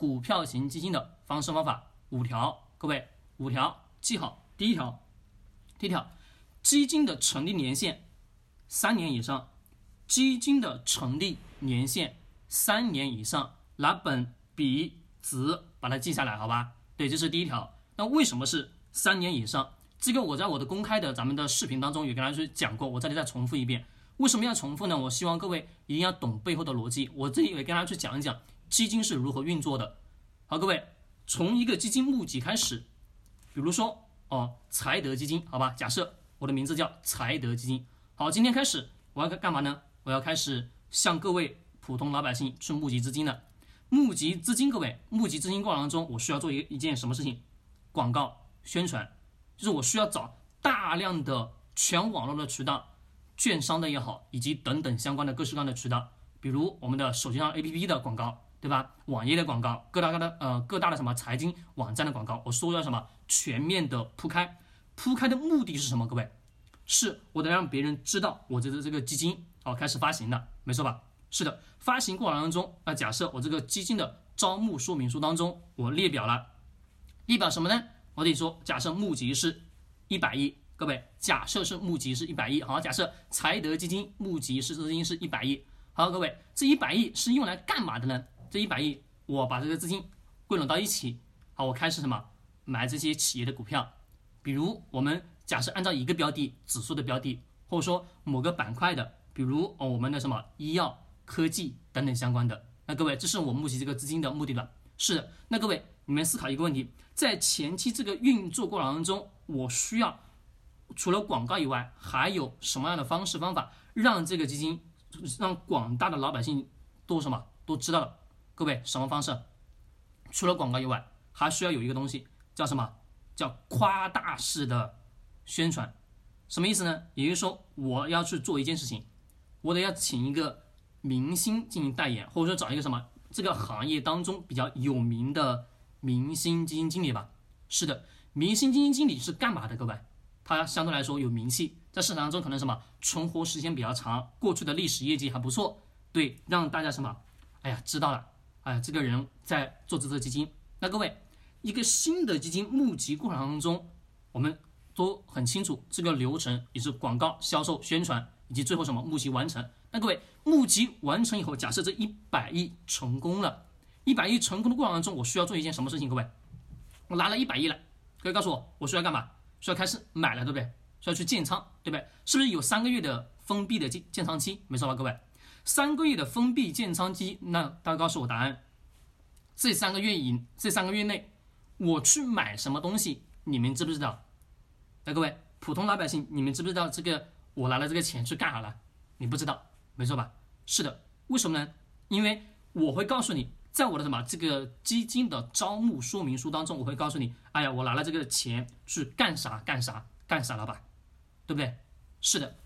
股票型基金的方式方法五条，各位五条记好。第一条，第一条，基金的成立年限三年以上，基金的成立年限三年以上，拿本笔纸把它记下来，好吧？对，这是第一条。那为什么是三年以上？这个我在我的公开的咱们的视频当中也跟大家去讲过，我这里再重复一遍。为什么要重复呢？我希望各位一定要懂背后的逻辑。我这里也跟大家去讲一讲基金是如何运作的。好，各位，从一个基金募集开始，比如说哦，财德基金，好吧？假设我的名字叫财德基金。好，今天开始我要干嘛呢？我要开始向各位普通老百姓去募集资金了。募集资金，各位，募集资金过程当中，我需要做一一件什么事情？广告宣传。就是我需要找大量的全网络的渠道，券商的也好，以及等等相关的各式各样的渠道，比如我们的手机上 APP 的广告，对吧？网页的广告，各大各的呃各大的什么财经网站的广告，我说要什么全面的铺开，铺开的目的是什么？各位，是我得让别人知道我这个这个基金哦开始发行了，没错吧？是的，发行过程当中，那假设我这个基金的招募说明书当中，我列表了，列表什么呢？我得说，假设募集是一百亿，各位，假设是募集是一百亿，好，假设财德基金募集是资金是一百亿，好，各位，这一百亿是用来干嘛的呢？这一百亿，我把这个资金归拢到一起，好，我开始什么买这些企业的股票，比如我们假设按照一个标的指数的标的，或者说某个板块的，比如哦我们的什么医药、科技等等相关的，那各位，这是我募集这个资金的目的了。是，那各位。你们思考一个问题，在前期这个运作过程当中，我需要除了广告以外，还有什么样的方式方法，让这个基金让广大的老百姓都什么都知道了？各位，什么方式？除了广告以外，还需要有一个东西叫什么？叫夸大式的宣传。什么意思呢？也就是说，我要去做一件事情，我得要请一个明星进行代言，或者说找一个什么这个行业当中比较有名的。明星基金经理吧，是的，明星基金经理是干嘛的？各位，他相对来说有名气，在市场当中可能什么存活时间比较长，过去的历史业绩还不错，对，让大家什么，哎呀，知道了，哎，这个人在做这只基金。那各位，一个新的基金募集过程当中，我们都很清楚这个流程，也是广告、销售、宣传，以及最后什么募集完成。那各位，募集完成以后，假设这一百亿成功了。一百亿成功的过程当中，我需要做一件什么事情？各位，我拿了一百亿了，各位告诉我，我需要干嘛？需要开始买了，对不对？需要去建仓，对不对？是不是有三个月的封闭的建建仓期？没错吧，各位？三个月的封闭建仓期，那大家告诉我答案。这三个月以这三个月内，我去买什么东西？你们知不知道？来，各位普通老百姓，你们知不知道这个？我拿了这个钱去干啥了？你不知道，没错吧？是的，为什么呢？因为我会告诉你。在我的什么这个基金的招募说明书当中，我会告诉你，哎呀，我拿了这个钱去干啥干啥干啥了吧，对不对？是的。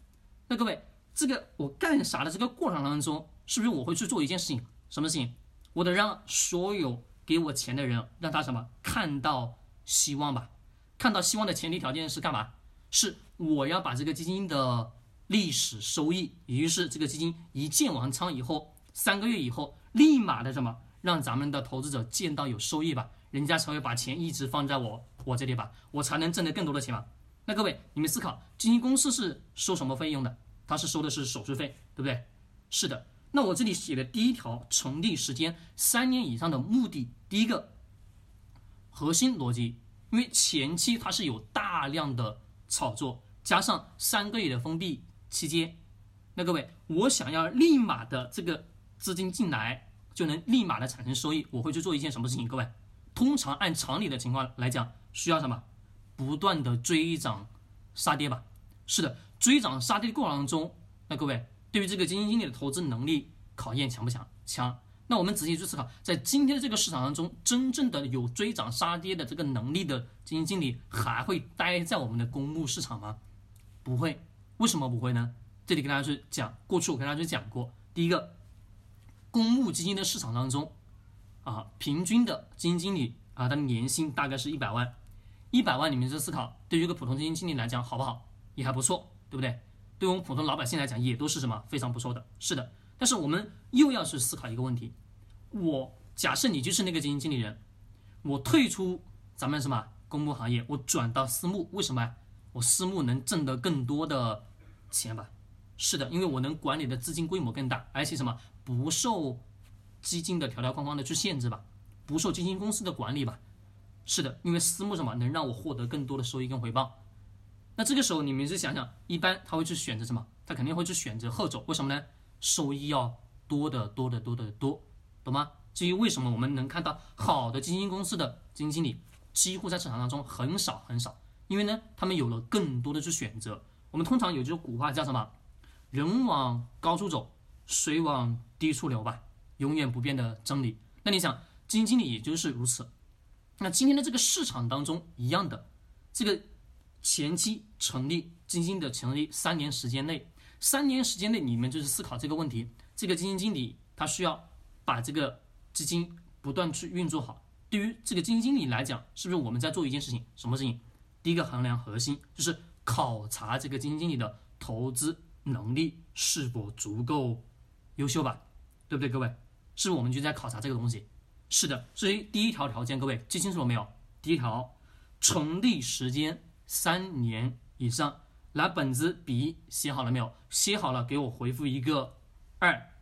那各位，这个我干啥的这个过程当中，是不是我会去做一件事情？什么事情？我得让所有给我钱的人，让他什么看到希望吧？看到希望的前提条件是干嘛？是我要把这个基金的历史收益，也就是这个基金一建完仓以后，三个月以后，立马的什么？让咱们的投资者见到有收益吧，人家才会把钱一直放在我我这里吧，我才能挣得更多的钱嘛。那各位，你们思考，基金公司是收什么费用的？它是收的是手续费，对不对？是的。那我这里写的第一条成立时间三年以上的目的，第一个核心逻辑，因为前期它是有大量的炒作，加上三个月的封闭期间，那各位，我想要立马的这个资金进来。就能立马的产生收益，我会去做一件什么事情？各位，通常按常理的情况来讲，需要什么？不断的追涨杀跌吧。是的，追涨杀跌的过程当中，那各位对于这个基金经理的投资能力考验强不强？强。那我们仔细去思考，在今天的这个市场当中，真正的有追涨杀跌的这个能力的基金经理，还会待在我们的公募市场吗？不会。为什么不会呢？这里跟大家去讲，过去我跟大家去讲过，第一个。公募基金的市场当中，啊，平均的基金经理啊，他的年薪大概是一百万，一百万，你们去思考，对于一个普通基金经理来讲，好不好？也还不错，对不对？对我们普通老百姓来讲，也都是什么非常不错的。是的，但是我们又要去思考一个问题：我假设你就是那个基金经理人，我退出咱们什么公募行业，我转到私募，为什么？我私募能挣得更多的钱吧？是的，因为我能管理的资金规模更大，而且什么不受基金的条条框框的去限制吧，不受基金公司的管理吧。是的，因为私募什么能让我获得更多的收益跟回报。那这个时候你们是想想，一般他会去选择什么？他肯定会去选择后走，为什么呢？收益要多的多的多的多，懂吗？至于为什么我们能看到好的基金公司的基金经理几乎在市场当中很少很少，因为呢，他们有了更多的去选择。我们通常有句古话叫什么？人往高处走，水往低处流吧，永远不变的真理。那你想，基金经理也就是如此。那今天的这个市场当中一样的，这个前期成立基金的成立三年时间内，三年时间内你们就是思考这个问题：这个基金经理他需要把这个基金不断去运作好。对于这个基金经理来讲，是不是我们在做一件事情？什么事情？第一个衡量核心就是考察这个基金经理的投资。能力是否足够优秀吧？对不对，各位？是不是我们就在考察这个东西？是的，所以第一条条件，各位记清楚了没有？第一条，成立时间三年以上。拿，本子笔写好了没有？写好了，给我回复一个二。